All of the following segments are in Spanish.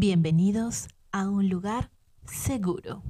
Bienvenidos a un lugar seguro.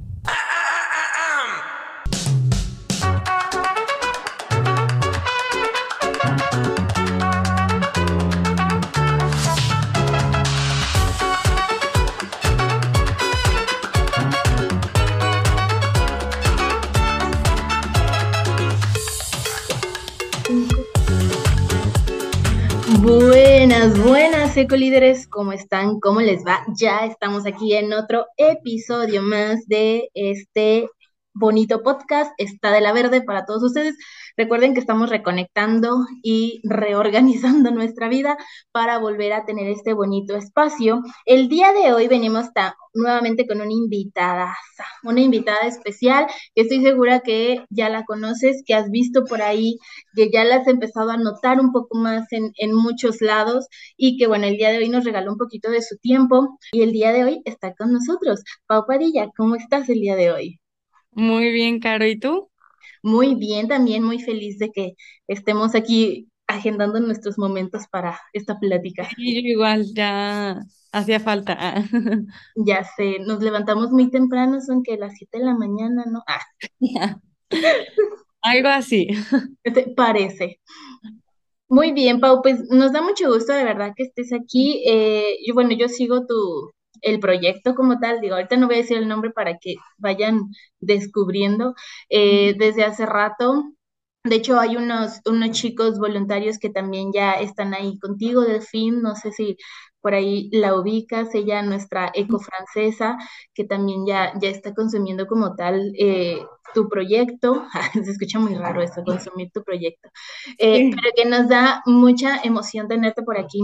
Buenas, buenas ecolíderes, ¿cómo están? ¿Cómo les va? Ya estamos aquí en otro episodio más de este bonito podcast, está de la verde para todos ustedes. Recuerden que estamos reconectando y reorganizando nuestra vida para volver a tener este bonito espacio. El día de hoy venimos nuevamente con una invitada, una invitada especial que estoy segura que ya la conoces, que has visto por ahí, que ya la has empezado a notar un poco más en, muchos lados y que bueno, el día de hoy nos regaló un poquito de su tiempo y el día de hoy está con nosotros. Pau Padilla, ¿cómo estás el día de hoy? Muy bien, Caro, ¿y tú? Muy bien, también muy feliz de que estemos aquí agendando nuestros momentos para esta plática. Sí, igual, ya hacía falta. Ya sé, nos levantamos muy temprano, son que las 7 de la mañana, ¿no? Ah. Algo así. Este, parece. Muy bien, Pau, pues nos da mucho gusto de verdad que estés aquí. Eh, yo, bueno, yo sigo tu, el proyecto como tal, digo, ahorita no voy a decir el nombre para que vayan descubriendo eh, desde hace rato. De hecho, hay unos, unos chicos voluntarios que también ya están ahí contigo, Delfín, no sé si por ahí la ubicas, ella nuestra eco francesa, que también ya, ya está consumiendo como tal eh, tu proyecto, se escucha muy raro eso, consumir tu proyecto, eh, pero que nos da mucha emoción tenerte por aquí.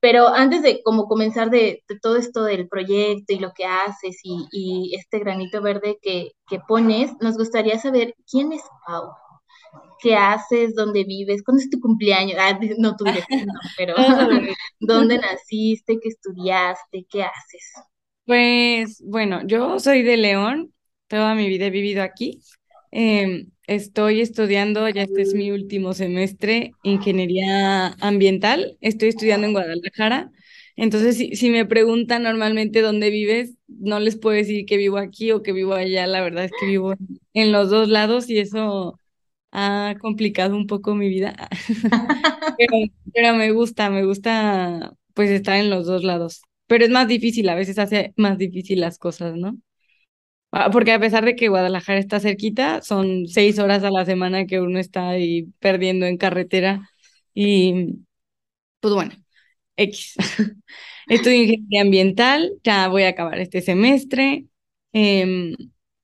Pero antes de como comenzar de, todo esto del proyecto y lo que haces y, este granito verde que, pones, nos gustaría saber quién es Pau, qué haces, dónde vives, cuándo es tu cumpleaños, ah, no tu no, pero dónde naciste, qué estudiaste, qué haces. Pues bueno, yo soy de León, toda mi vida he vivido aquí. Em, estoy estudiando, ya este es mi último semestre, ingeniería ambiental. Estoy estudiando en Guadalajara. Entonces, si, me preguntan normalmente dónde vives, no les puedo decir que vivo aquí o que vivo allá. La verdad es que vivo en los dos lados y eso ha complicado un poco mi vida. pero, pero me gusta, me gusta pues estar en los dos lados. Pero es más difícil, a veces hace más difícil las cosas, ¿no? Ah, porque a pesar de que Guadalajara está cerquita, son seis horas a la semana que uno está ahí perdiendo en carretera. Y pues bueno, X. Estudio ingeniería ambiental, ya voy a acabar este semestre. Em,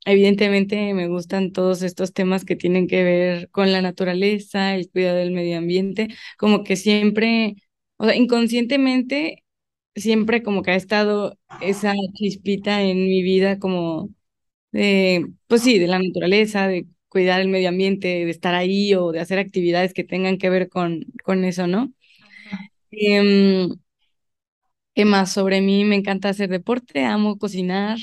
evidentemente me gustan todos estos temas que tienen que ver con la naturaleza, el cuidado del medio ambiente, como que siempre, o sea, inconscientemente, siempre como que ha estado esa chispita en mi vida como de, pues sí, de la naturaleza, de cuidar el medio ambiente, de estar ahí o de hacer actividades que tengan que ver con, con eso, ¿no? Em, ¿qué más sobre mí? Me encanta hacer deporte, amo cocinar,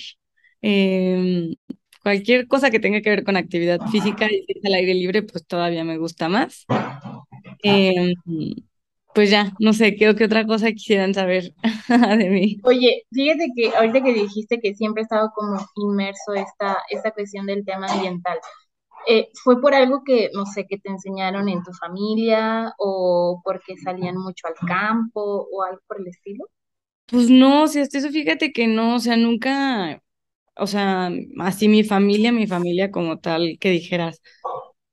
em, cualquier cosa que tenga que ver con actividad física y si es al aire libre, pues todavía me gusta más. Em, pues ya, no sé, ¿qué, qué otra cosa quisieran saber de mí? Oye, fíjate que ahorita que dijiste que siempre he estado como inmerso esta, esta cuestión del tema ambiental, eh, ¿fue por algo que, no sé, que te enseñaron en tu familia o porque salían mucho al campo o algo por el estilo? Pues no, o sea, eso fíjate que no, o sea, nunca, o sea, así mi familia, mi familia como tal, que dijeras,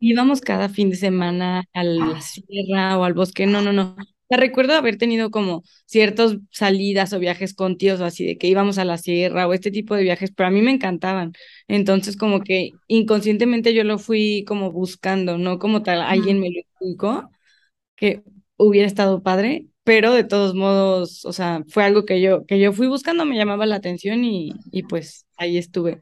íbamos cada fin de semana a la sierra o al bosque. No, no, no. Te recuerdo haber tenido como ciertas salidas o viajes con tíos o así, de que íbamos a la sierra o este tipo de viajes, pero a mí me encantaban. Entonces, como que inconscientemente yo lo fui como buscando, no como tal, alguien me lo explicó, que hubiera estado padre, pero de todos modos, o sea, fue algo que yo, que yo fui buscando, me llamaba la atención y, y pues ahí estuve.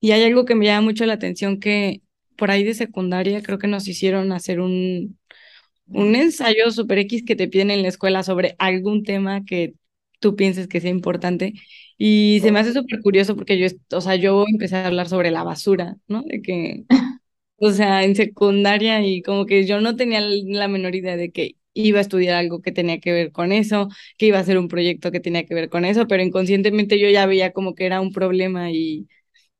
Y hay algo que me llama mucho la atención que por ahí de secundaria creo que nos hicieron hacer un, un ensayo super X que te piden en la escuela sobre algún tema que tú pienses que sea importante. Y se me hace súper curioso porque yo, o sea, yo empecé a hablar sobre la basura, ¿no? De que, o sea, en secundaria y como que yo no tenía la menor idea de que iba a estudiar algo que tenía que ver con eso, que iba a hacer un proyecto que tenía que ver con eso, pero inconscientemente yo ya veía como que era un problema y,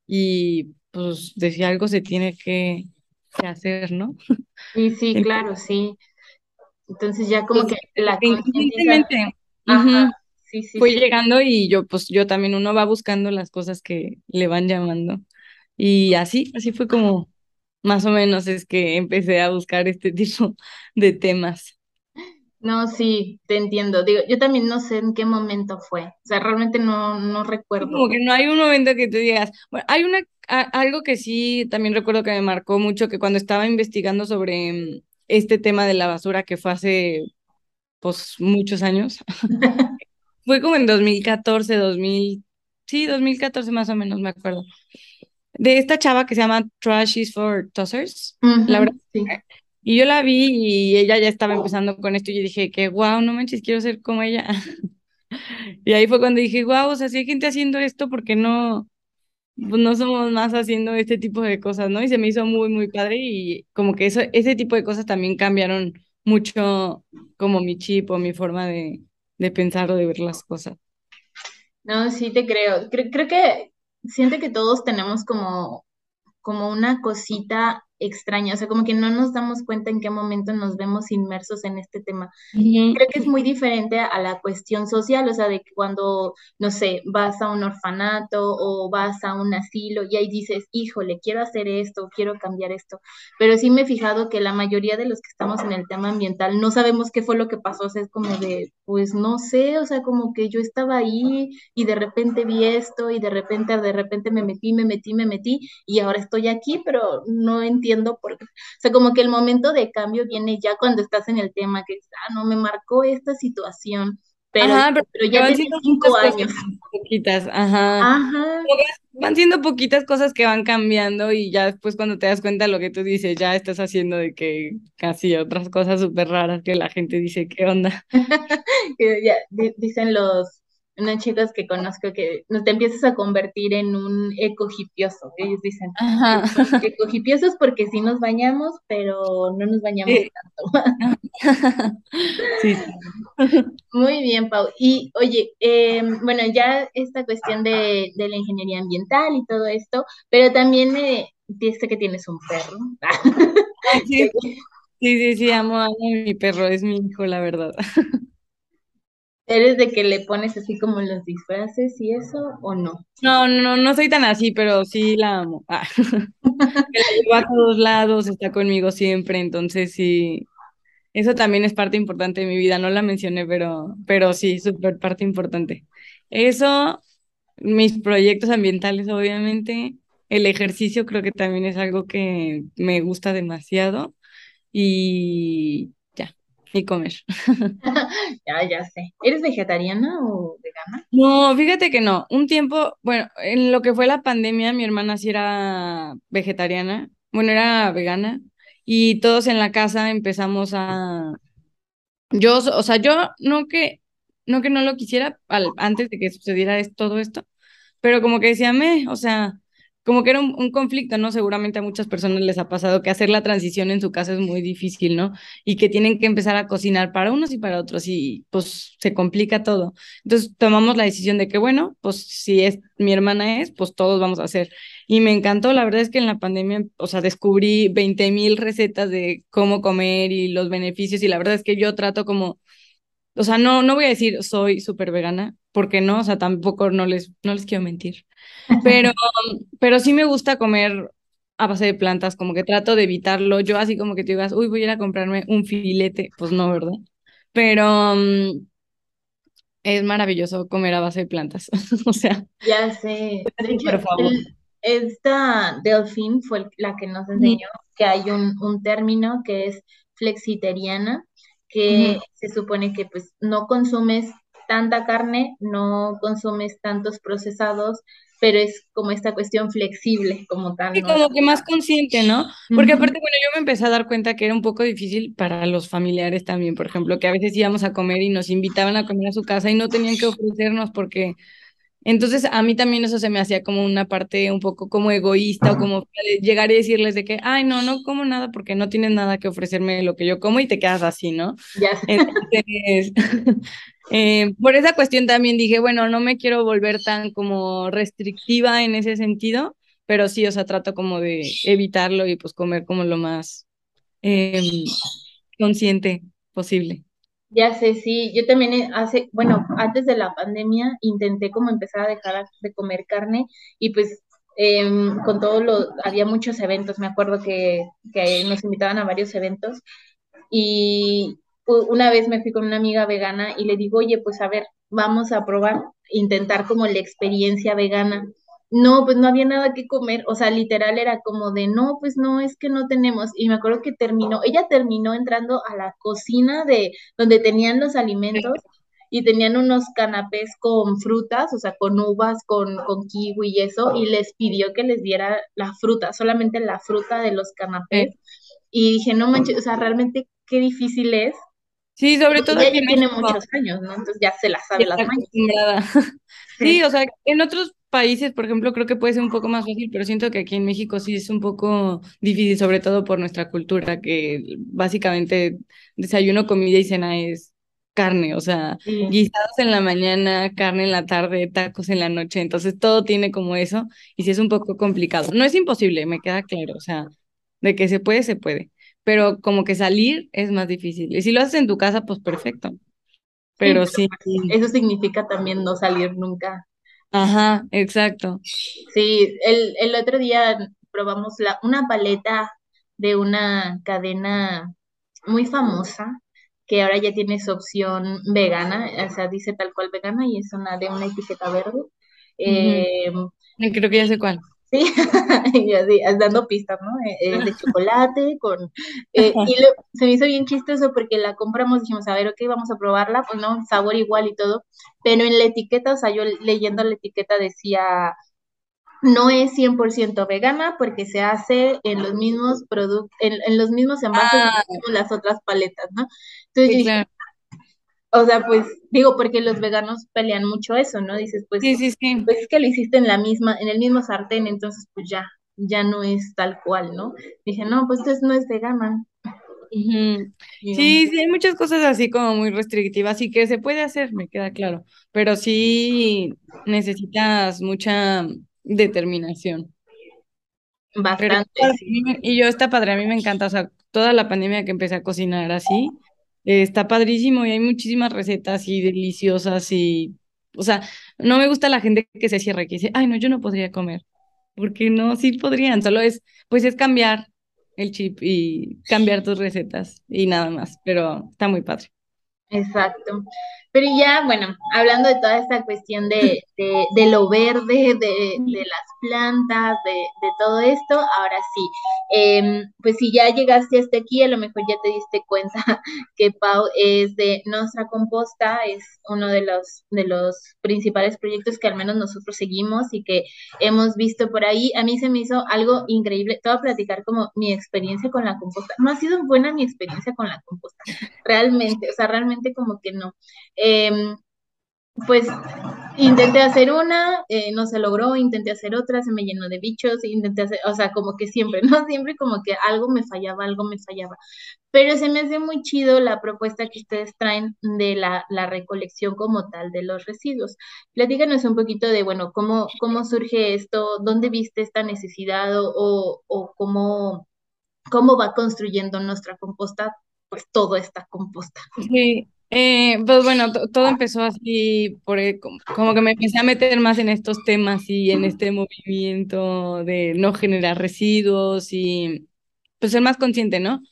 y pues decía algo se tiene que, hacer, ¿no? Sí, sí, claro, sí. Entonces ya como que la sí, sí, fue llegando y yo pues yo también uno va buscando las cosas que le van llamando. Y así, así fue como más o menos es que empecé a buscar este tipo de temas. No, sí, te entiendo. Digo, yo también no sé en qué momento fue. O sea, realmente no, no recuerdo. Como que no hay un momento que te digas. Bueno, hay una algo que sí también recuerdo que me marcó mucho, que cuando estaba investigando sobre mm, este tema de la basura, que fue hace pues muchos años, fue como en 2014, 2000, sí, 2014 más o menos, me acuerdo de esta chava que se llama Trash is for Tossers, la verdad. Y yo la vi y ella ya estaba empezando con esto y yo dije que, wow, no manches, quiero ser como ella. y ahí fue cuando dije, wow, o sea, si hay gente haciendo esto, ¿por qué no, pues no somos más haciendo este tipo de cosas, no? Y se me hizo muy, muy padre y como que eso, ese tipo de cosas también cambiaron mucho como mi chip o mi forma de, de pensar o de ver las cosas. No, sí te creo. Creo, creo que siento que todos tenemos como, como una cosita extraña, o sea, como que no nos damos cuenta en qué momento nos vemos inmersos en este tema. Creo que es muy diferente a la cuestión social, o sea, de cuando, no sé, vas a un orfanato o vas a un asilo y ahí dices, híjole, quiero hacer esto, quiero cambiar esto, pero sí me he fijado que la mayoría de los que estamos en el tema ambiental no sabemos qué fue lo que pasó, o sea, es como de, pues no sé, o sea, como que yo estaba ahí y de repente vi esto y de repente, de repente me metí, me metí, me metí y ahora estoy aquí, pero no entiendo entiendo por O sea, como que el momento de cambio viene ya cuando estás en el tema, que ah, no, me marcó esta situación. Pero, pero, ya desde cinco años. Poquitas, ajá. Ajá. Van siendo poquitas cosas que van cambiando y ya después cuando te das cuenta lo que tú dices, ya estás haciendo de que casi otras cosas súper raras que la gente dice, ¿qué onda? ya, dicen los, unos chicos que conozco que te empiezas a convertir en un ecogipioso. Ellos dicen ecogipiosos porque sí nos bañamos, pero no nos bañamos tanto. sí. Muy bien, Pau. Y oye, em, bueno, ya esta cuestión de, de, la ingeniería ambiental y todo esto, pero también me dice que tienes un perro. sí. sí, sí, amo a mi perro, es mi hijo, la verdad. ¿Eres de que le pones así como los disfraces y eso o no? No, no, no soy tan así, pero sí la amo. Ah. la a todos lados, está conmigo siempre, entonces sí, eso también es parte importante de mi vida, no la mencioné, pero, pero sí, súper parte importante. Eso, mis proyectos ambientales, obviamente, el ejercicio creo que también es algo que me gusta demasiado y y comer. ya, ya sé. ¿Eres vegetariana o vegana? No, fíjate que no. Un tiempo, bueno, en lo que fue la pandemia, mi hermana sí era vegetariana, bueno, era vegana, y todos en la casa empezamos a... Yo, o sea, yo no que no que no lo quisiera al, antes de que sucediera todo esto, pero como que decía, me, o sea, como que era un, conflicto, ¿no? Seguramente a muchas personas les ha pasado que hacer la transición en su casa es muy difícil, ¿no? Y que tienen que empezar a cocinar para unos y para otros y pues se complica todo. Entonces tomamos la decisión de que, bueno, pues si es mi hermana es, pues todos vamos a hacer. Y me encantó, la verdad es que en la pandemia, o sea, descubrí 20 mil recetas de cómo comer y los beneficios y la verdad es que yo trato como o sea, no, no voy a decir soy súper vegana, porque no, o sea, tampoco no les, no les quiero mentir. Pero, pero sí me gusta comer a base de plantas, como que trato de evitarlo. Yo así como que te digas, uy, voy a ir a comprarme un filete, pues no, ¿verdad? Pero mm, es maravilloso comer a base de plantas. o sea. Ya sé. por favor. esta Delfín fue la que nos enseñó que hay un, un término que es flexiteriana, que se supone que pues no consumes tanta carne, no consumes tantos procesados, pero es como esta cuestión flexible como tal. Y como que más consciente, ¿no? Porque aparte, bueno, yo me empecé a dar cuenta que era un poco difícil para los familiares también, por ejemplo, que a veces íbamos a comer y nos invitaban a comer a su casa y no tenían que ofrecernos porque Entonces a mí también eso se me hacía como una parte un poco como egoísta o como llegar y decirles de que, ay, no, no como nada porque no tienes nada que ofrecerme lo que yo como y te quedas así, ¿no? Ya. Entonces, eh, por esa cuestión también dije, bueno, no me quiero volver tan como restrictiva en ese sentido, pero sí, o sea, trato como de evitarlo y pues comer como lo más em, consciente posible. Ya sé, sí, yo también eh, hace, bueno, antes de la pandemia intenté como empezar a dejar de comer carne y pues em, con todo lo, había muchos eventos, me acuerdo que, que nos invitaban a varios eventos y una vez me fui con una amiga vegana y le digo, oye, pues a ver, vamos a probar, intentar como la experiencia vegana no, pues no había nada que comer, o sea, literal era como de, no, pues no, es que no tenemos. Y me acuerdo que terminó, ella terminó entrando a la cocina de donde tenían los alimentos y tenían unos canapés con frutas, o sea, con uvas, con, con kiwi y eso, y les pidió que les diera la fruta, solamente la fruta de los canapés. Y dije, no manches, o sea, realmente qué difícil es. Sí, sobre todo. Ella tiene muchos años, ¿no? Entonces ya se la sabe las mañas. Sí, o sea, en otros países, por ejemplo, creo que puede ser un poco más fácil, pero siento que aquí en México sí es un poco difícil, sobre todo por nuestra cultura, que básicamente desayuno, comida y cena es carne, o sea, guisados en la mañana, carne en la tarde, tacos en la noche, entonces todo tiene como eso y sí es un poco complicado. No es imposible, me queda claro, o sea, de que se puede, se puede, pero como que salir es más difícil. Y si lo haces en tu casa, pues perfecto. Pero sí. Eso significa también no salir nunca Ajá, exacto. Sí, el, el otro día probamos la, una paleta de una cadena muy famosa que ahora ya tiene su opción vegana, o sea, dice tal cual vegana y es una de una etiqueta verde. Eh, Creo que ya sé cuál. Sí, y así, dando pistas, ¿no? Eh, eh, de chocolate, con... Eh, y se me hizo bien chistoso porque la compramos, dijimos, a ver, ok, vamos a probarla, pues no, sabor igual y todo, pero en la etiqueta, o sea, yo leyendo la etiqueta decía, no es 100% vegana porque se hace en los mismos productos, en, los mismos envases ah. las otras paletas, ¿no? Entonces, o sea, pues digo, porque los veganos pelean mucho eso, ¿no? Dices, pues, sí, sí, sí. pues es que lo hiciste en la misma, en el mismo sartén, entonces pues ya, ya no es tal cual, ¿no? Dije, no, pues entonces no es vegana. Sí, sí, hay muchas cosas así como muy restrictivas y que se puede hacer, me queda claro, pero sí necesitas mucha determinación. Bastante. y yo está padre, a mí me encanta, o sea, toda la pandemia que empecé a cocinar así, está padrísimo y hay muchísimas recetas y deliciosas y, o sea, no me gusta la gente que se cierra y que dice, ay, no, yo no podría comer, porque no, sí podrían, solo es, pues es cambiar el chip y cambiar tus recetas y nada más, pero está muy padre. Exacto. Pero ya, bueno, hablando de toda esta cuestión de, de, lo verde, de, las plantas, de, todo esto, ahora sí, em, pues si ya llegaste hasta aquí, a lo mejor ya te diste cuenta que Pau es de nuestra composta, es uno de los, de los principales proyectos que al menos nosotros seguimos y que hemos visto por ahí. A mí se me hizo algo increíble. Voy a platicar como mi experiencia con la composta. No ha sido buena mi experiencia con la composta, realmente, o sea, realmente como que no. Em, pues intenté hacer una, eh, no se logró, intenté hacer otra, se me llenó de bichos, intenté hacer, o sea, como que siempre, ¿no? Siempre como que algo me fallaba, algo me fallaba. Pero se me hace muy chido la propuesta que ustedes traen de la, la recolección como tal de los residuos. Platícanos un poquito de, bueno, cómo, cómo surge esto, dónde viste esta necesidad o, o cómo, cómo va construyendo nuestra composta, pues toda esta composta. Sí, eh, pues bueno, todo empezó así, por, como que me empecé a meter más en estos temas y en este movimiento de no generar residuos y pues ser más consciente, ¿no?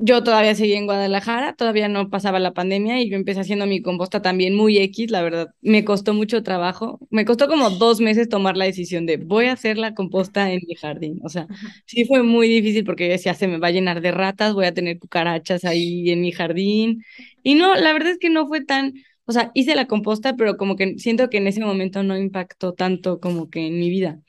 Yo todavía seguía en Guadalajara, todavía no pasaba la pandemia y yo empecé haciendo mi composta también muy X, la verdad. Me costó mucho trabajo. Me costó como dos meses tomar la decisión de voy a hacer la composta en mi jardín. O sea, sí fue muy difícil porque decía, se me va a llenar de ratas, voy a tener cucarachas ahí en mi jardín. Y no, la verdad es que no fue tan, o sea, hice la composta, pero como que siento que en ese momento no impactó tanto como que en mi vida.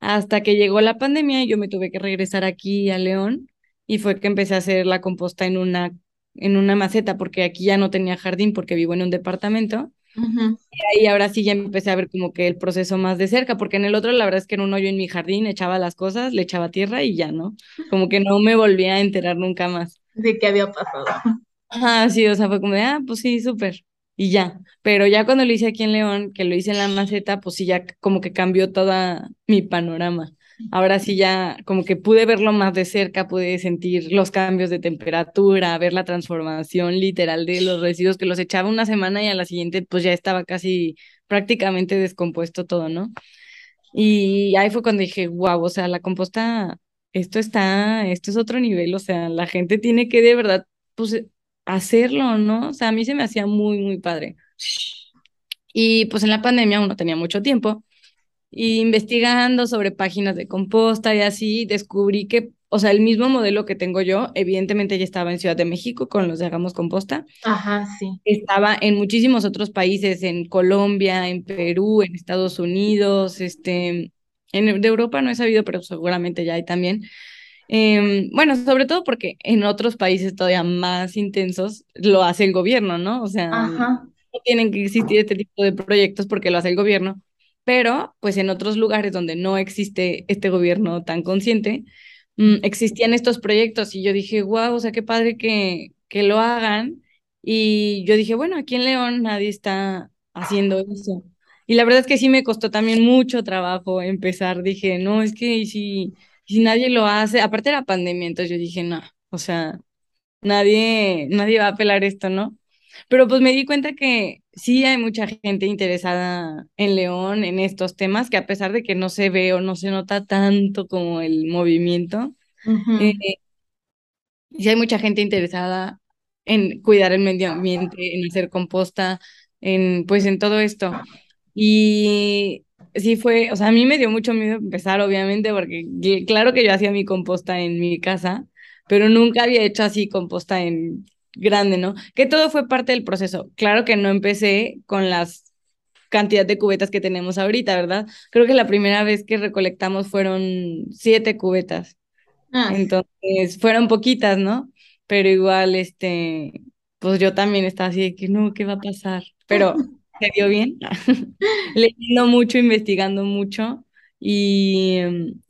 Hasta que llegó la pandemia y yo me tuve que regresar aquí a León y fue que empecé a hacer la composta en una, en una maceta porque aquí ya no tenía jardín porque vivo en un departamento. Y ahí ahora sí ya empecé a ver como que el proceso más de cerca, porque en el otro la verdad es que en un hoyo en mi jardín echaba las cosas, le echaba tierra y ya, ¿no? Como que no me volví a enterar nunca más. De qué había pasado. Ah, sí, o sea, fue como de, ah, pues sí, súper. Y ya. Pero ya cuando lo hice aquí en León, que lo hice en la maceta, pues sí, ya como que cambió toda mi panorama. Ahora sí ya como que pude verlo más de cerca, pude sentir los cambios de temperatura, ver la transformación literal de los residuos que los echaba una semana y a la siguiente pues ya estaba casi prácticamente descompuesto todo, ¿no? Y ahí fue cuando dije, wow, o sea, la composta, esto está, esto es otro nivel, o sea, la gente tiene que de verdad, pues, hacerlo, ¿no? O sea, a mí se me hacía muy, muy padre. Y pues en la pandemia uno tenía mucho tiempo y investigando sobre páginas de composta y así, descubrí que, o sea, el mismo modelo que tengo yo, evidentemente ya estaba en Ciudad de México con los de Hagamos Composta. Ajá, sí. Estaba en muchísimos otros países, en Colombia, en Perú, en Estados Unidos, este, en de Europa no he sabido, pero seguramente ya hay también. Em, bueno, sobre todo porque en otros países todavía más intensos lo hace el gobierno, ¿no? O sea, no tienen que existir este tipo de proyectos porque lo hace el gobierno pero pues en otros lugares donde no existe este gobierno tan consciente, mm, existían estos proyectos y yo dije, wow, o sea, qué padre que, que lo hagan. Y yo dije, bueno, aquí en León nadie está haciendo eso. Y la verdad es que sí me costó también mucho trabajo empezar. Dije, no, es que si, si nadie lo hace, aparte de la pandemia, entonces yo dije, no, o sea, nadie, nadie va a apelar esto, ¿no? Pero pues me di cuenta que sí hay mucha gente interesada en León en estos temas, que a pesar de que no se ve o no se nota tanto como el movimiento, eh, sí hay mucha gente interesada en cuidar el medio ambiente, en hacer composta, en pues en todo esto. Y sí fue, o sea, a mí me dio mucho miedo empezar, obviamente, porque claro que yo hacía mi composta en mi casa, pero nunca había hecho así composta en grande, ¿no? Que todo fue parte del proceso. Claro que no empecé con las cantidad de cubetas que tenemos ahorita, ¿verdad? Creo que la primera vez que recolectamos fueron siete cubetas. Ah. Entonces, fueron poquitas, ¿no? Pero igual, este, pues yo también estaba así de que no, ¿qué va a pasar? Pero se dio bien, leyendo mucho, investigando mucho. Y,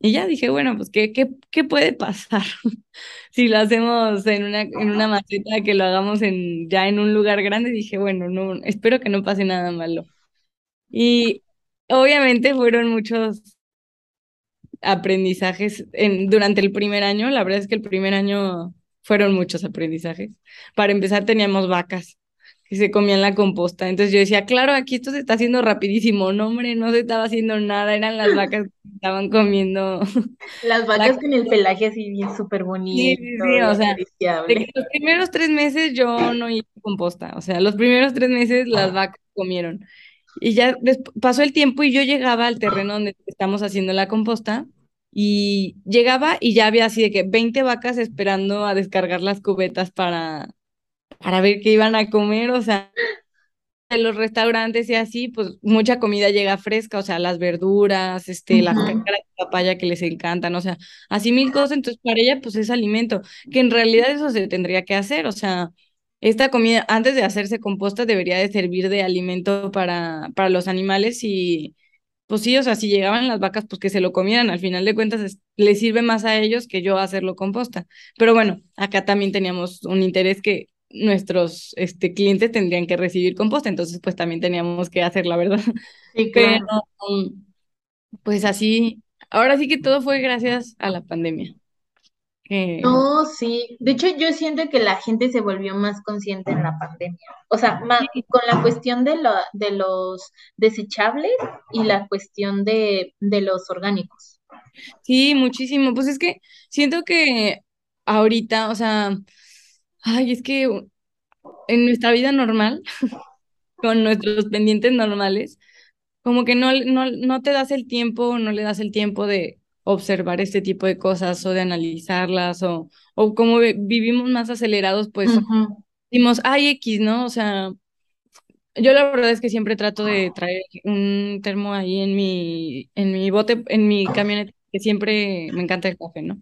y ya dije, bueno, pues, ¿qué, qué, qué puede pasar? si lo hacemos en una, en una maceta, que lo hagamos en, ya en un lugar grande, dije, bueno, no, espero que no pase nada malo. Y obviamente fueron muchos aprendizajes en, durante el primer año. La verdad es que el primer año fueron muchos aprendizajes. Para empezar, teníamos vacas que se comían la composta. Entonces yo decía, claro, aquí esto se está haciendo rapidísimo. No, hombre, no se estaba haciendo nada, eran las vacas que estaban comiendo. Las vacas con el pelaje así bien súper bonito. Sí, sí, o sea, los primeros tres meses yo no hice composta, o sea, los primeros tres meses las ah. vacas comieron. Y ya pasó el tiempo y yo llegaba al terreno donde estamos haciendo la composta y llegaba y ya había así de que 20 vacas esperando a descargar las cubetas para, para ver qué iban a comer, o sea, en los restaurantes y así, pues mucha comida llega fresca, o sea, las verduras, este, las de papaya que les encantan, o sea, así mil cosas, entonces para ella pues es alimento, que en realidad eso se tendría que hacer, o sea, esta comida antes de hacerse composta debería de servir de alimento para, para los animales y pues sí, o sea, si llegaban las vacas, pues que se lo comieran, al final de cuentas les sirve más a ellos que yo hacerlo composta. Pero bueno, acá también teníamos un interés que nuestros este, clientes tendrían que recibir composta, entonces pues también teníamos que hacer la verdad. Sí, claro. pues así, ahora sí que todo fue gracias a la pandemia. No, sí. De hecho, yo siento que la gente se volvió más consciente en la pandemia. O sea, más, con la cuestión de, lo, de los desechables y la cuestión de, de los orgánicos. Sí, muchísimo. Pues es que siento que ahorita, o sea, Ay, es que en nuestra vida normal, con nuestros pendientes normales, como que no, no, no te das el tiempo, no le das el tiempo de observar este tipo de cosas o de analizarlas o, o como vivimos más acelerados, pues decimos, ay, X, ¿no? O sea, yo la verdad es que siempre trato de traer un termo ahí en mi, en mi bote, en mi camioneta, que siempre me encanta el café, ¿no?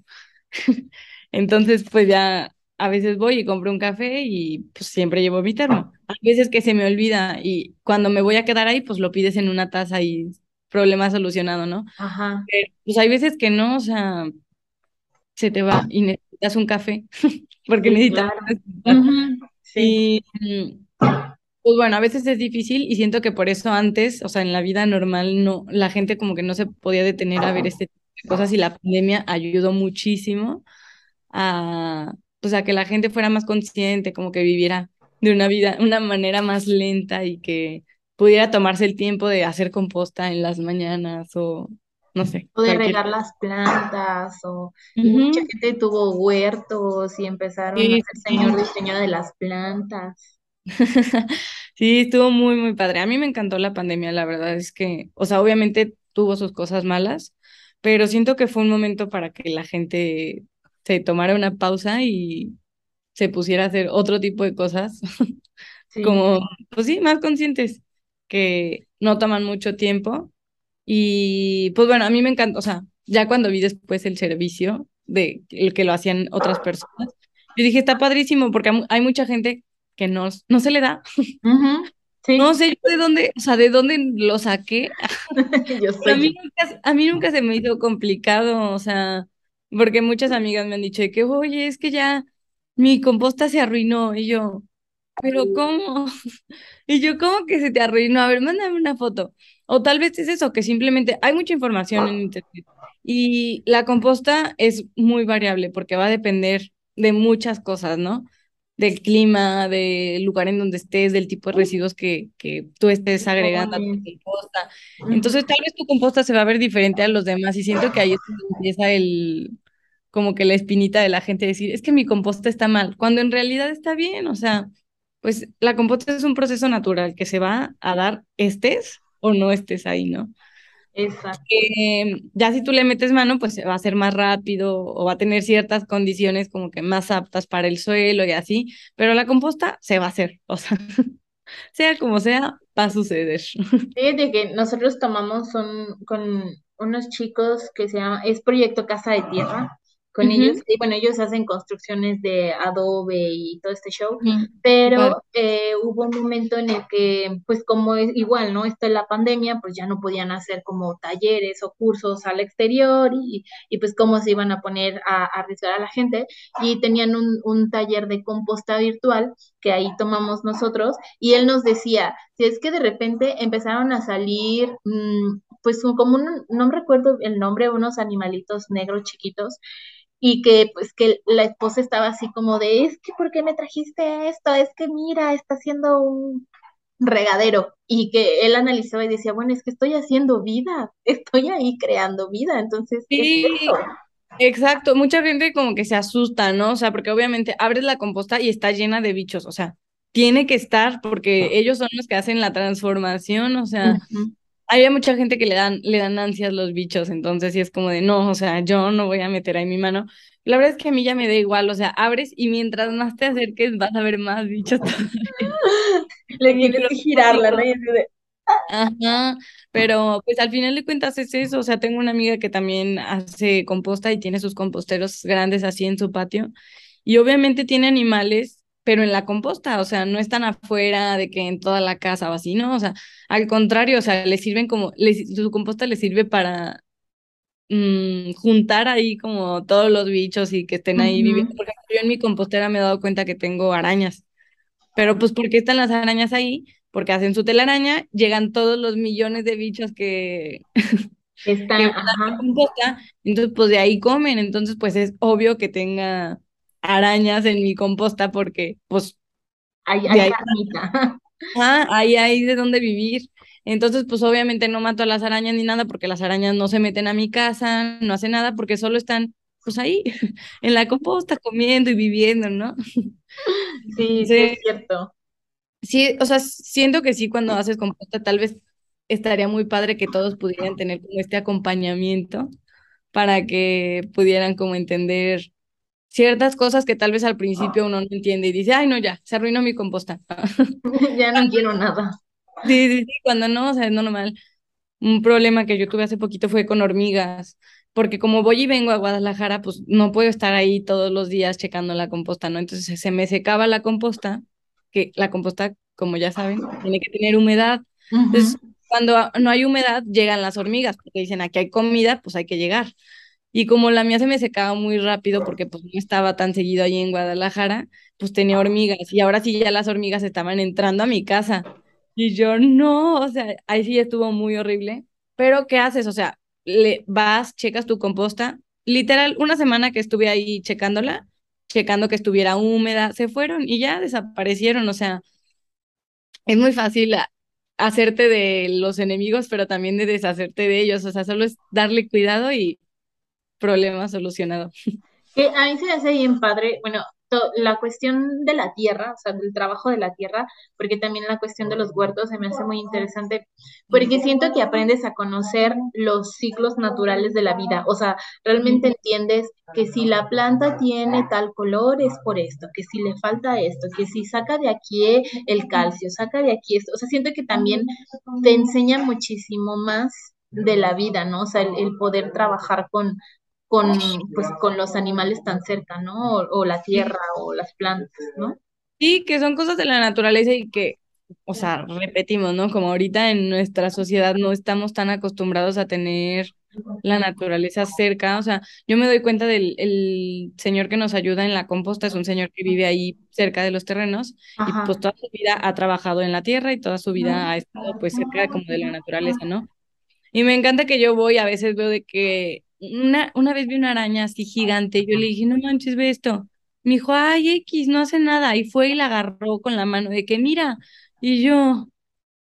Entonces, pues ya a veces voy y compro un café y pues siempre llevo mi termo. Hay veces que se me olvida y cuando me voy a quedar ahí, pues lo pides en una taza y problema solucionado, ¿no? Ajá. Pero, pues hay veces que no, o sea, se te va y necesitas un café porque Sí, necesitas. claro. Ujú, Sí, Y pues bueno, a veces es difícil y siento que por eso antes, o sea, en la vida normal, no, la gente como que no se podía detener a ver este tipo de cosas y la pandemia ayudó muchísimo a, pues a que la gente fuera más consciente, como que viviera de una vida, una manera más lenta y que pudiera tomarse el tiempo de hacer composta en las mañanas o no sé, o de cualquier. regar las plantas, o mucha gente tuvo huertos y empezaron a Sí, ser señor sí. y señora de las plantas. Sí, estuvo muy, muy padre. A mí me encantó la pandemia, la verdad es que, o sea, obviamente tuvo sus cosas malas, pero siento que fue un momento para que la gente se tomara una pausa y se pusiera a hacer otro tipo de cosas, Sí, como, pues sí, más conscientes, que no toman mucho tiempo. Y pues bueno, a mí me encantó, o sea, ya cuando vi después el servicio de el que lo hacían otras personas, yo dije, está padrísimo porque hay mu- hay mucha gente que no, no se le da. No sí, sé yo de dónde, o sea, de dónde lo saqué. yo a mí nunca, a mí nunca se me hizo complicado, o sea, porque muchas amigas me han dicho de que, oye, es que ya mi composta se arruinó. Y yo, ¿pero cómo? Y yo, ¿cómo que se te arruinó? A ver, mándame una foto. O tal vez es eso, que simplemente hay mucha información en internet. Y la composta es muy variable porque va a depender de muchas cosas, ¿no? Del clima, del lugar en donde estés, del tipo de residuos que, que tú estés agregando a tu composta. Entonces, tal vez tu composta se va a ver diferente a los demás y siento que ahí es donde empieza el, como que la espinita de la gente decir, es que mi composta está mal, cuando en realidad está bien, o sea, pues la composta es un proceso natural que se va a dar estés o no estés ahí, ¿no? Exacto, Eh, ya si tú le metes mano, pues va a ser más rápido o va a tener ciertas condiciones como que más aptas para el suelo y así, pero la composta se va a hacer, o sea, sea como sea, va a suceder. Fíjate que nosotros tomamos un, con unos chicos que se llama, es Proyecto Casa de Tierra, con ellos, y bueno, ellos hacen construcciones de adobe y todo este show, padre. pero eh, hubo un momento en el que, pues como es igual, ¿no? Esto es la pandemia, pues ya no podían hacer como talleres o cursos al exterior y, y pues cómo se iban a poner a, a arriesgar a la gente, y tenían un, un taller de composta virtual que ahí tomamos nosotros, y él nos decía, si es que de repente empezaron a salir, mmm, pues un, como un, no recuerdo el nombre, unos animalitos negros chiquitos, y que pues que la esposa estaba así como de, es que ¿por qué me trajiste esto? Es que mira, está haciendo un regadero. Y que él analizaba y decía, bueno, es que estoy haciendo vida, estoy ahí creando vida, entonces es Sí, exacto. Mucha gente como que se asusta, ¿no? O sea, porque obviamente abres la composta y está llena de bichos, o sea, tiene que estar porque ellos son los que hacen la transformación, o sea. Hay mucha gente que le dan, le dan ansias los bichos, entonces sí es como de, no, o sea, yo no voy a meter ahí mi mano. La verdad es que a mí ya me da igual, o sea, abres y mientras más te acerques vas a ver más bichos. Le tienes que girarla, ¿no? Ajá, pero pues al final de cuentas es eso, o sea, tengo una amiga que también hace composta y tiene sus composteros grandes así en su patio y obviamente tiene animales, pero en la composta, o sea, no están afuera de que en toda la casa o así, ¿no? O sea, al contrario, o sea, le sirven como, les- su composta le sirve para mm, juntar ahí como todos los bichos y que estén ahí viviendo. ujú. Por ejemplo, yo en mi compostera me he dado cuenta que tengo arañas. Pero pues, ¿por qué están las arañas ahí? Porque hacen su telaraña, llegan todos los millones de bichos que, que Están, van a la ajá, composta, entonces pues de ahí comen, entonces pues es obvio que tenga arañas en mi composta porque pues hay, de hay ahí, ah, ahí hay de dónde vivir. Entonces pues obviamente no mato a las arañas ni nada porque las arañas no se meten a mi casa, no hacen nada porque solo están pues ahí, en la composta comiendo y viviendo, ¿no? Sí, sí es cierto. Sí, o sea, siento que sí, cuando haces composta, tal vez estaría muy padre que todos pudieran tener como este acompañamiento para que pudieran como entender ciertas cosas que tal vez al principio uno no entiende y dice, ay, no, ya, se arruinó mi composta. Ya no quiero nada. Sí, sí, sí, cuando no, o sea, es normal. Un problema que yo tuve hace poquito fue con hormigas. porque como voy y vengo a Guadalajara, pues no puedo estar ahí todos los días checando la composta, ¿no? Entonces se me secaba la composta, que la composta, como ya saben, tiene que tener humedad. Entonces, cuando no hay humedad, llegan las hormigas, porque dicen, aquí hay comida, pues hay que llegar. Y como la mía se me secaba muy rápido porque pues no estaba tan seguido ahí en Guadalajara, pues tenía hormigas y ahora sí ya las hormigas estaban entrando a mi casa. Y yo no, o sea, ahí sí estuvo muy horrible. Pero ¿qué haces? O sea, le vas, checas tu composta. Literal, una semana que estuve ahí checándola, checando que estuviera húmeda, se fueron y ya desaparecieron. O sea, es muy fácil hacerte de los enemigos, pero también de deshacerte de ellos. O sea, solo es darle cuidado y problema solucionado. Que a mí se me hace bien padre, bueno, la cuestión de la tierra, o sea, del trabajo de la tierra, porque también la cuestión de los huertos se me hace muy interesante, porque siento que aprendes a conocer los ciclos naturales de la vida, o sea, realmente entiendes que si la planta tiene tal color es por esto, que si le falta esto, que si saca de aquí el calcio, saca de aquí esto, o sea, siento que también te enseña muchísimo más de la vida, ¿no? O sea, el poder trabajar con, con, pues, con los animales tan cerca, ¿no? O, la tierra o las plantas, ¿no? Sí, que son cosas de la naturaleza y que, o sea, repetimos, ¿no? Como ahorita en nuestra sociedad no estamos tan acostumbrados a tener la naturaleza cerca, o sea, yo me doy cuenta del el señor que nos ayuda en la composta, es un señor que vive ahí cerca de los terrenos y pues toda su vida ha trabajado en la tierra y toda su vida ha estado pues cerca como de la naturaleza, ¿no? Y me encanta que yo voy, a veces veo de que una, una vez vi una araña así gigante y yo le dije, no manches, ve esto. Me dijo, ay, X, no hace nada. Y fue y la agarró con la mano de que, mira, y yo,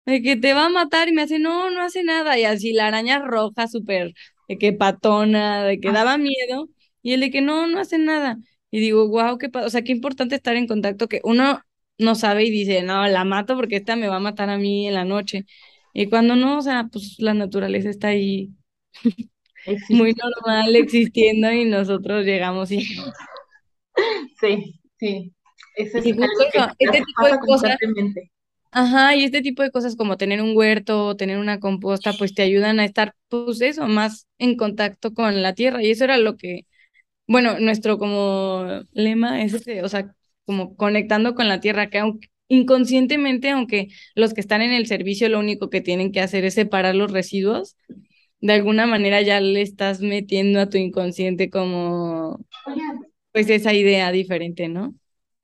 de que te va a matar y me hace, no, no hace nada. Y así la araña roja, súper, de que patona, de que daba miedo. Y él de que no, no hace nada. Y digo, wow, qué, o sea, qué importante estar en contacto que uno no sabe y dice, no, la mato porque esta me va a matar a mí en la noche. Y cuando no, o sea, pues la naturaleza está ahí muy normal existiendo y nosotros llegamos y... Sí, sí. Eso es este tipo de cosas. Ajá, y este tipo de cosas como tener un huerto, tener una composta, pues te ayudan a estar, pues eso, más en contacto con la tierra. Y eso era lo que, bueno, nuestro como lema es ese, o sea, como conectando con la tierra, que aunque inconscientemente, aunque los que están en el servicio lo único que tienen que hacer es separar los residuos, de alguna manera ya le estás metiendo a tu inconsciente como pues esa idea diferente, ¿no?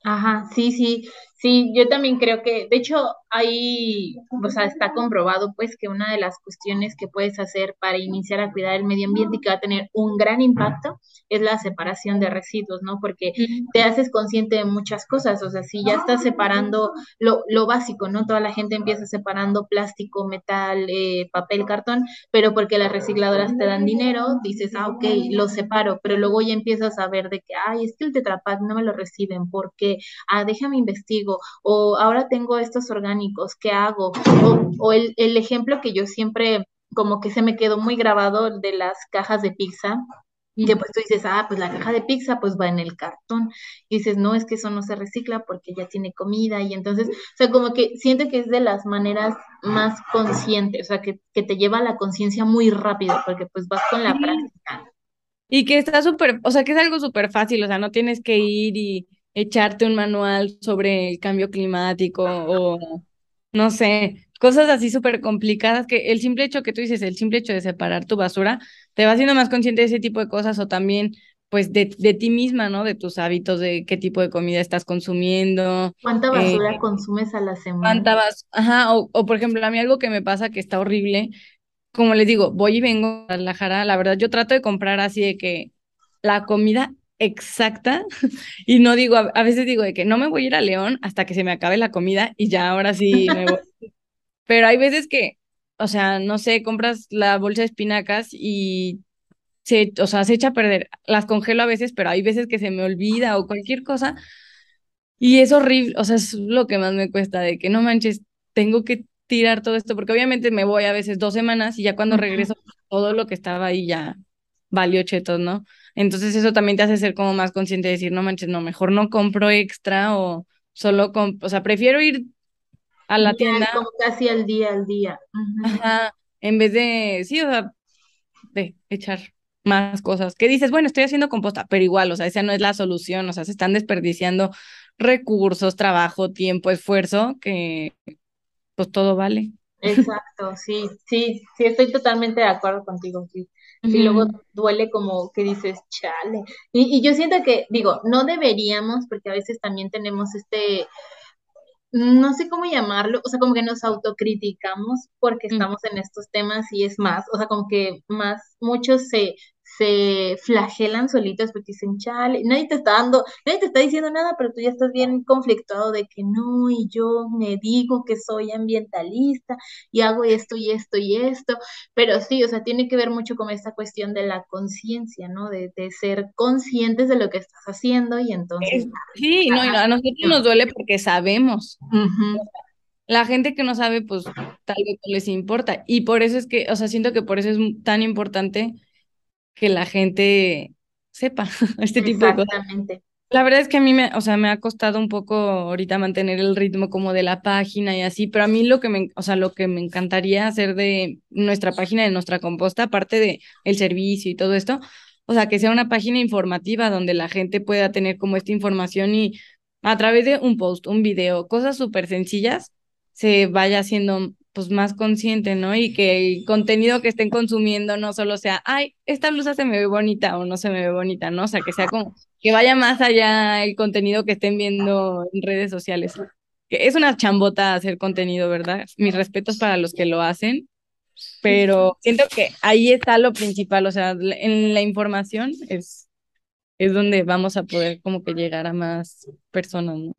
Ajá, sí, sí, sí, yo también creo que, de hecho, ahí, o sea, está comprobado pues que una de las cuestiones que puedes hacer para iniciar a cuidar el medio ambiente y que va a tener un gran impacto es la separación de residuos, ¿no? Porque te haces consciente de muchas cosas, o sea, si ya estás separando lo, lo básico, ¿no? Toda la gente empieza separando plástico, metal, eh, papel, cartón, pero porque las recicladoras te dan dinero, dices, ah, ok, lo separo, pero luego ya empiezas a ver de que, ay, es que el tetrapack no me lo reciben, porque, ah, déjame investigo, o ahora tengo estos orgánicos, ¿qué hago? O, o el, el ejemplo que yo siempre como que se me quedó muy grabado de las cajas de pizza, que pues tú dices, ah, pues la caja de pizza pues va en el cartón. Y dices, no, es que eso no se recicla porque ya tiene comida. Y entonces, o sea, como que siento que es de las maneras más conscientes, o sea, que, que te lleva a la conciencia muy rápido porque pues vas con la práctica. Y que está súper, o sea, que es algo súper fácil, o sea, no tienes que ir y echarte un manual sobre el cambio climático o no sé, cosas así súper complicadas que el simple hecho que tú dices, el simple hecho de separar tu basura, te va haciendo más consciente de ese tipo de cosas o también pues de, de ti misma, ¿no? De tus hábitos, de qué tipo de comida estás consumiendo. ¿Cuánta basura eh, consumes a la semana? ¿Cuánta vas? Ajá, o, o por ejemplo, a mí algo que me pasa que está horrible, como les digo, voy y vengo a Guadalajara, la verdad yo trato de comprar así de que la comida exacta y no digo, a, veces digo de que no me voy a ir a León hasta que se me acabe la comida y ya ahora sí me voy. Pero hay veces que, o sea, no sé, compras la bolsa de espinacas y se, o sea, se echa a perder. Las congelo a veces, pero hay veces que se me olvida o cualquier cosa. Y es horrible, o sea, es lo que más me cuesta, de que no manches, tengo que tirar todo esto, porque obviamente me voy a veces dos semanas y ya cuando regreso, todo lo que estaba ahí ya valió chetos, ¿no? Entonces eso también te hace ser como más consciente de decir, no manches, no, mejor no compro extra o solo, o sea, prefiero ir a la tienda. Como casi al día, al día. Ajá, en vez de, sí, o sea, de echar más cosas. Que dices, bueno, estoy haciendo composta, pero igual, o sea, esa no es la solución, o sea, se están desperdiciando recursos, trabajo, tiempo, esfuerzo, que pues todo vale. Exacto, sí, sí, sí, estoy totalmente de acuerdo contigo, sí. Y luego duele como que dices, chale. Y, y yo siento que, digo, no deberíamos, porque a veces también tenemos este, no sé cómo llamarlo, o sea, como que nos autocriticamos porque estamos en estos temas y es más, o sea, como que más, muchos se, se flagelan solitos porque dicen, chale, nadie te está dando, nadie te está diciendo nada, pero tú ya estás bien conflictuado de que no, y yo me digo que soy ambientalista y hago esto y esto y esto, pero sí, o sea, tiene que ver mucho con esta cuestión de la conciencia, ¿no? De, de ser conscientes de lo que estás haciendo y entonces... Es- sí, no, a nosotros nos duele porque sabemos. La gente que no sabe, pues tal vez no les importa. Y por eso es que, o sea, siento que por eso es tan importante que la gente sepa este tipo de cosas. Exactamente. La verdad es que a mí me, o sea, me ha costado un poco ahorita mantener el ritmo como de la página y así, pero a mí lo que me, o sea, lo que me encantaría hacer de nuestra página, de nuestra composta, aparte de el servicio y todo esto, o sea, que sea una página informativa donde la gente pueda tener como esta información y a través de un post, un video, cosas súper sencillas, se vaya haciendo pues más consciente, ¿no? Y que el contenido que estén consumiendo no solo sea, ay, esta blusa se me ve bonita o no se me ve bonita, ¿no? O sea, que sea como que vaya más allá el contenido que estén viendo en redes sociales. Que es una chambota hacer contenido, ¿verdad? Mis respetos para los que lo hacen, pero siento que ahí está lo principal, o sea, en la información es, es donde vamos a poder como que llegar a más personas, ¿no?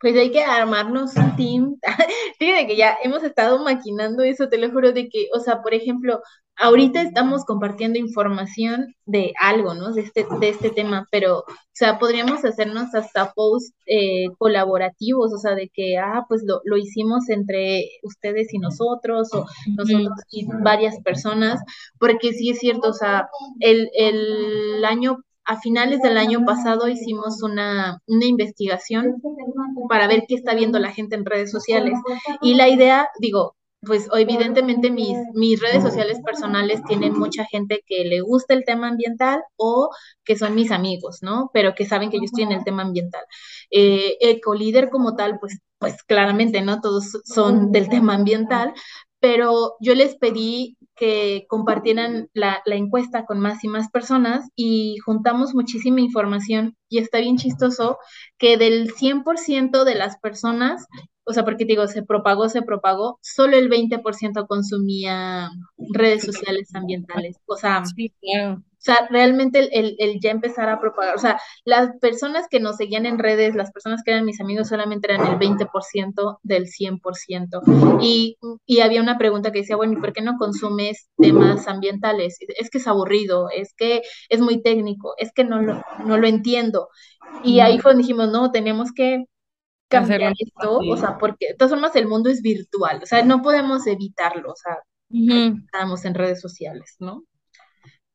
Pues hay que armarnos un team. Fíjate que ya hemos estado maquinando eso, te lo juro, de que, o sea, por ejemplo, ahorita estamos compartiendo información de algo, ¿no? De este, de este tema, pero, o sea, podríamos hacernos hasta posts eh, colaborativos, o sea, de que, ah, pues lo, lo hicimos entre ustedes y nosotros, o nosotros y varias personas, porque sí es cierto, o sea, el, el año a finales del año pasado hicimos una, una, investigación para ver qué está viendo la gente en redes sociales. Y la idea, digo, pues evidentemente mis, mis redes sociales personales tienen mucha gente que le gusta el tema ambiental o que son mis amigos, ¿no? Pero que saben que yo estoy en el tema ambiental. Eh, Ecolíder como tal, pues, pues claramente, ¿no? Todos son del tema ambiental, pero yo les pedí que compartieran la, la, encuesta con más y más personas y juntamos muchísima información. Y está bien chistoso que del 100% de las personas, o sea, porque digo, se propagó, se propagó, solo el 20% consumía redes sociales ambientales, o sea, sí, claro. O sea, realmente el, el, el, ya empezar a propagar, o sea, las personas que nos seguían en redes, las personas que eran mis amigos solamente eran el 20% del 100%. Y, y había una pregunta que decía, bueno, ¿y por qué no consumes temas ambientales? Es que es aburrido, es que es muy técnico, es que no lo, no lo entiendo. Y ahí fue donde dijimos, no, tenemos que cambiar Hacerlo esto, o sea, porque de todas formas el mundo es virtual, o sea, no podemos evitarlo, o sea, Uh -huh. estamos en redes sociales, ¿no?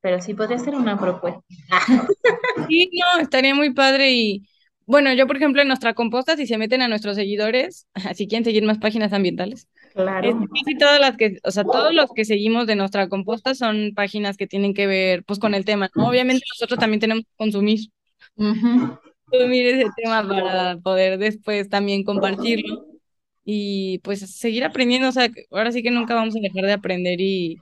Pero sí podría ser una propuesta. Sí, no, estaría muy padre y bueno, yo por ejemplo en nuestra composta, si se meten a nuestros seguidores, si quieren seguir más páginas ambientales, claro. es casi todas las que, o sea, todos los que seguimos de nuestra composta son páginas que tienen que ver pues con el tema, ¿no? Obviamente nosotros también tenemos que consumir, Uh -huh. consumir ese tema para poder después también compartirlo y pues seguir aprendiendo, o sea, ahora sí que nunca vamos a dejar de aprender y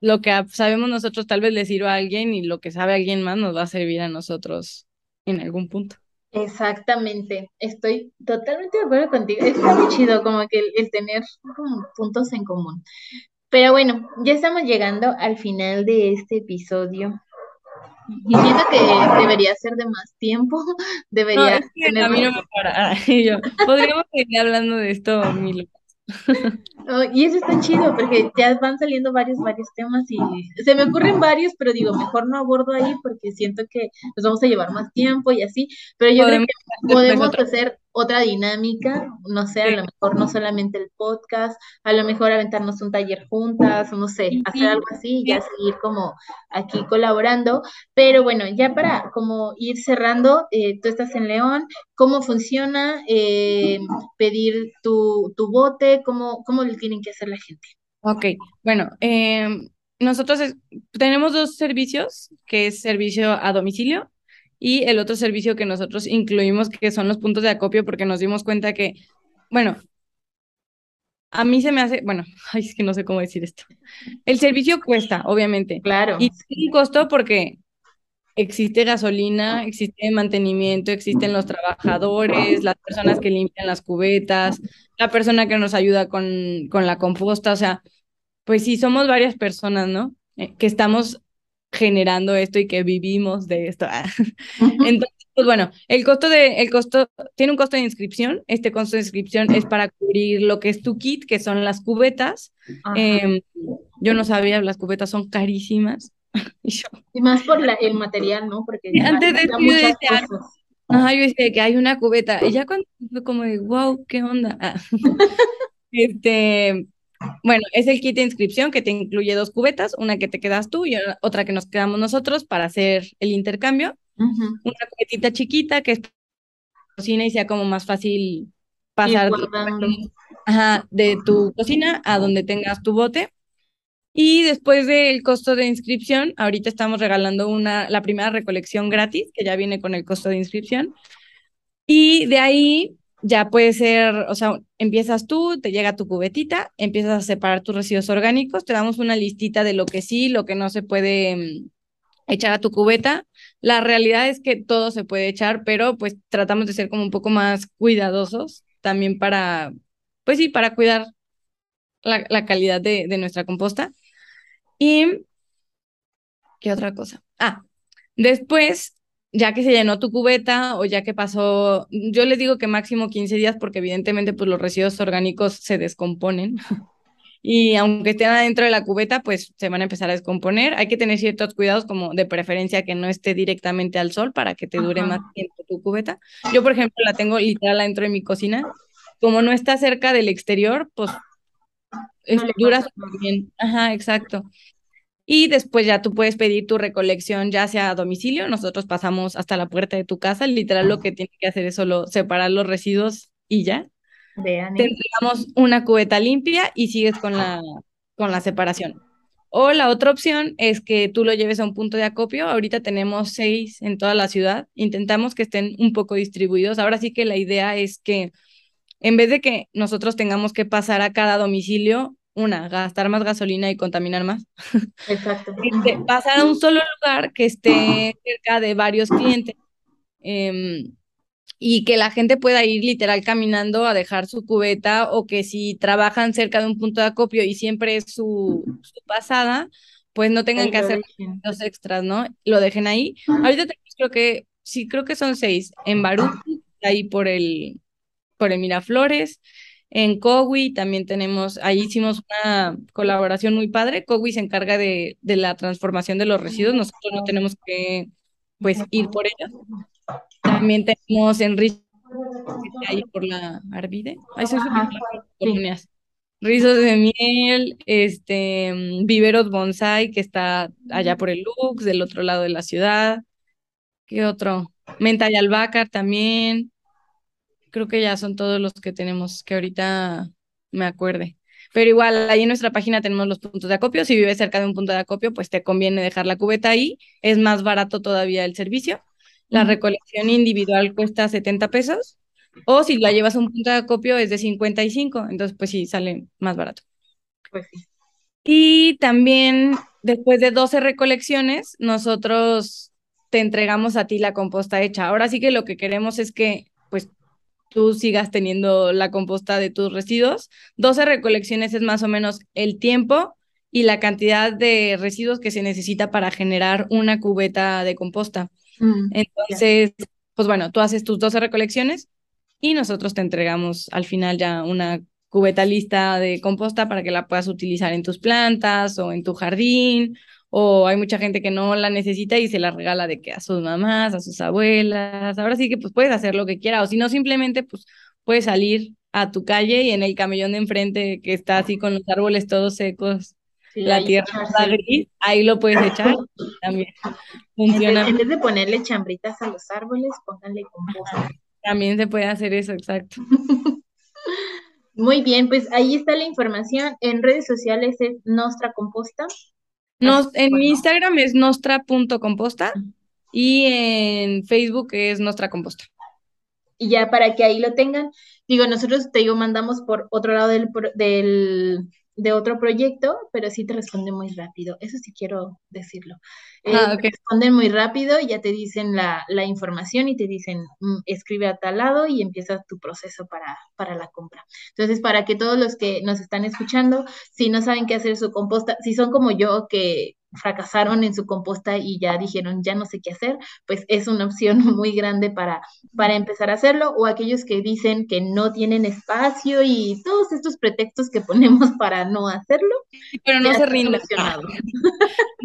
lo que sabemos nosotros tal vez le sirva a alguien y lo que sabe alguien más nos va a servir a nosotros en algún punto. Exactamente, estoy totalmente de acuerdo contigo. Está muy chido como que el, el tener como puntos en común. Pero bueno, ya estamos llegando al final de este episodio. Y siento que debería ser de más tiempo, debería no, es que tener a mí no me para. Yo, podríamos seguir hablando de esto mil Oh, y eso está chido porque ya van saliendo varios, varios temas y se me ocurren varios, pero digo, mejor no abordo ahí porque siento que nos vamos a llevar más tiempo y así, pero yo creo Podemos que después podemos hacer otra dinámica, no sé, a lo mejor no solamente el podcast, a lo mejor aventarnos un taller juntas, no sé, hacer algo así y ya seguir como aquí colaborando, pero bueno, ya para como ir cerrando, eh, tú estás en León, ¿cómo funciona eh, pedir tu, tu bote? ¿Cómo, ¿Cómo tienen que hacer la gente? Ok, bueno, em, nosotros tenemos dos servicios, que es servicio a domicilio y el otro servicio que nosotros incluimos, que son los puntos de acopio, porque nos dimos cuenta que, bueno, a mí se me hace, bueno, ay, es que no sé cómo decir esto. El servicio cuesta, obviamente. Claro. Y sí costó porque existe gasolina, existe mantenimiento, existen los trabajadores, las personas que limpian las cubetas, la persona que nos ayuda con, con la composta, o sea, pues sí, somos varias personas, ¿no? Eh, que estamos generando esto y que vivimos de esto. Entonces, pues bueno, el costo de, el costo, tiene un costo de inscripción. Este costo de inscripción es para cubrir lo que es tu kit, que son las cubetas. Em, yo no sabía, las cubetas son carísimas. y, más por la, el material, ¿no? Porque antes de muchas cosas. Ajá, yo decía que hay una cubeta. Y ya cuando fue como de, wow, ¿qué onda? Ah. este, bueno, es el kit de inscripción que te incluye dos cubetas, una que te quedas tú y otra que nos quedamos nosotros para hacer el intercambio. Una cubetita chiquita que es cocina y sea como más fácil pasar de tu cocina a donde tengas tu bote. Y después del costo de inscripción, ahorita estamos regalando una, la primera recolección gratis, que ya viene con el costo de inscripción. Y de ahí ya puede ser, o sea, empiezas tú, te llega tu cubetita, empiezas a separar tus residuos orgánicos, te damos una listita de lo que sí, lo que no se puede mm, echar a tu cubeta. La realidad es que todo se puede echar, pero pues tratamos de ser como un poco más cuidadosos también para, pues sí, para cuidar la, la calidad de, de nuestra composta. Y, ¿qué otra cosa? Ah, después ya que se llenó tu cubeta o ya que pasó, yo les digo que máximo 15 días porque evidentemente pues los residuos orgánicos se descomponen y aunque estén adentro de la cubeta pues se van a empezar a descomponer. Hay que tener ciertos cuidados como de preferencia que no esté directamente al sol para que te dure más tiempo tu cubeta. Yo por ejemplo la tengo literal adentro de mi cocina. Como no está cerca del exterior, pues dura súper bien. Ajá, exacto y después ya tú puedes pedir tu recolección ya sea a domicilio, nosotros pasamos hasta la puerta de tu casa, literal lo que tienes que hacer es solo separar los residuos y ya. Vean, Te entregamos una cubeta limpia y sigues con la, con la separación. O la otra opción es que tú lo lleves a un punto de acopio. Ahorita tenemos seis en toda la ciudad. Intentamos que estén un poco distribuidos. Ahora sí que la idea es que en vez de que nosotros tengamos que pasar a cada domicilio, una, gastar más gasolina y contaminar más. Exacto. Este, pasar a un solo lugar que esté cerca de varios clientes em, y que la gente pueda ir literal caminando a dejar su cubeta o que si trabajan cerca de un punto de acopio y siempre es su, pasada, pues no tengan que hacer los extras, ¿no? Lo dejen ahí. Ahorita creo que, sí, creo que son seis. En Barú, ahí por el, por el Miraflores. En Cowi también tenemos, ahí hicimos una colaboración muy padre. Cowi se encarga de, de la transformación de los residuos, nosotros no tenemos que pues ir por ellos. También tenemos en Rizos, ahí por la Arvide. Ahí soy colonias. Rizos de miel, este, Viveros Bonsai, que está allá por el Lux, del otro lado de la ciudad. ¿Qué otro? Menta y albahaca también creo que ya son todos los que tenemos que ahorita me acuerde. Pero igual, ahí en nuestra página tenemos los puntos de acopio. Si vives cerca de un punto de acopio, pues te conviene dejar la cubeta ahí. Es más barato todavía el servicio. La recolección individual cuesta 70 pesos. O si la llevas a un punto de acopio es de 55. Entonces, pues sí, sale más barato. Pues sí. Y también, después de 12 recolecciones, nosotros te entregamos a ti la composta hecha. Ahora sí que lo que queremos es que pues tú sigas teniendo la composta de tus residuos. 12 recolecciones es más o menos el tiempo y la cantidad de residuos que se necesita para generar una cubeta de composta. Mm, Entonces, pues bueno, tú haces tus 12 recolecciones y nosotros te entregamos al final ya una cubeta lista de composta para que la puedas utilizar en tus plantas o en tu jardín o hay mucha gente que no la necesita y se la regala de que a sus mamás, a sus abuelas. Ahora sí que pues puedes hacer lo que quieras o si no simplemente pues puedes salir a tu calle y en el camellón de enfrente que está así con los árboles todos secos, la tierra está gris, ahí lo puedes echar también. Funciona. En vez, de ponerle chambritas a los árboles, pónganle composta. También se puede hacer eso, exacto. Muy bien, pues ahí está la información. En redes sociales es Nostra Composta Nos, Así, en bueno. Instagram es nostra.composta y en Facebook es Nostra Composta. y ya para que ahí lo tengan. Digo, nosotros te digo, mandamos por otro lado del, del, de otro proyecto, pero sí te responden muy rápido. Eso sí quiero decirlo. Eh, Ah, te ok. responden muy rápido, y ya te dicen la, la información y te dicen, mm, escribe a tal lado y empieza tu proceso para, para la compra. Entonces, para que todos los que nos están escuchando, si no saben qué hacer su composta, si son como yo que fracasaron en su composta y ya dijeron, ya no sé qué hacer, pues es una opción muy grande para, para empezar a hacerlo, o aquellos que dicen que no tienen espacio y todos estos pretextos que ponemos para no hacerlo, Pero no se rindan.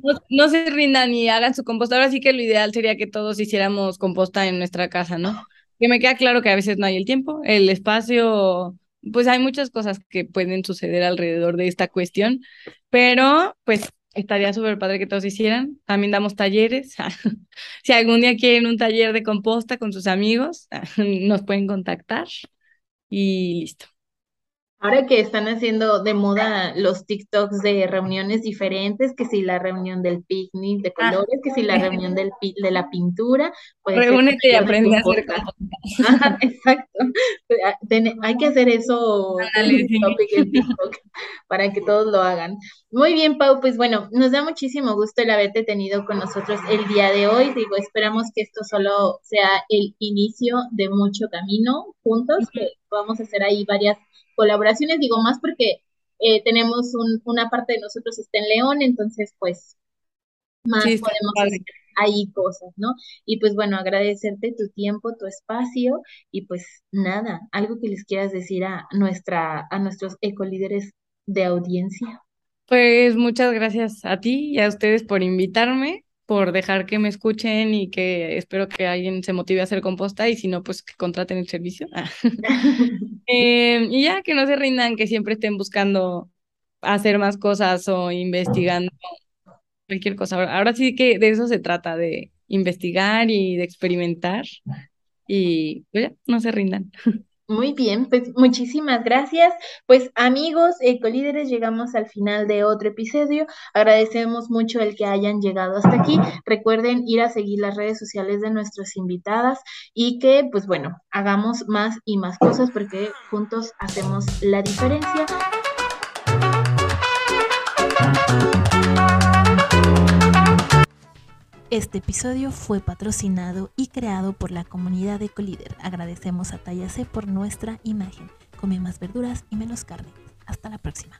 No, no se rindan y hagan su composta. Ahora sí que lo ideal sería que todos hiciéramos composta en nuestra casa, ¿no? Que me queda claro que a veces no hay el tiempo, el espacio, pues hay muchas cosas que pueden suceder alrededor de esta cuestión, pero pues estaría súper padre que todos hicieran. También damos talleres. Si algún día quieren un taller de composta con sus amigos, nos pueden contactar y listo. Ahora que están haciendo de moda los TikToks de reuniones diferentes, que si la reunión del picnic de Ah. colores, que si la reunión del pi- de la pintura, puede ser Reúnete y de aprende a hacer. Ajá, Exacto. Ah, Hay que hacer eso sí. en TikTok para que todos lo hagan. Muy bien, Pau, pues bueno, nos da muchísimo gusto el haberte tenido con nosotros el día de hoy. Digo, esperamos que esto solo sea el inicio de mucho camino juntos, que vamos a hacer ahí varias colaboraciones, digo más porque eh, tenemos un- una parte de nosotros está en León, entonces pues más Sí, podemos hacer ahí cosas, ¿no? Y pues bueno, agradecerte tu tiempo, tu espacio y pues nada, algo que les quieras decir a nuestra, a nuestros ecolíderes de audiencia. Pues muchas gracias a ti y a ustedes por invitarme, por dejar que me escuchen y que espero que alguien se motive a hacer composta y si no, pues que contraten el servicio. Eh, y ya que no se rindan, que siempre estén buscando hacer más cosas o investigando cualquier cosa. Ahora, ahora sí que de eso se trata, de investigar y de experimentar y pues ya, no se rindan. Muy bien, pues muchísimas gracias. Pues amigos, ecolíderes, llegamos al final de otro episodio. Agradecemos mucho el que hayan llegado hasta aquí. Recuerden ir a seguir las redes sociales de nuestras invitadas y que, pues bueno, hagamos más y más cosas porque juntos hacemos la diferencia. Este episodio fue patrocinado y creado por la comunidad de Colíder. Agradecemos a Talla C por nuestra imagen. Come más verduras y menos carne. Hasta la próxima.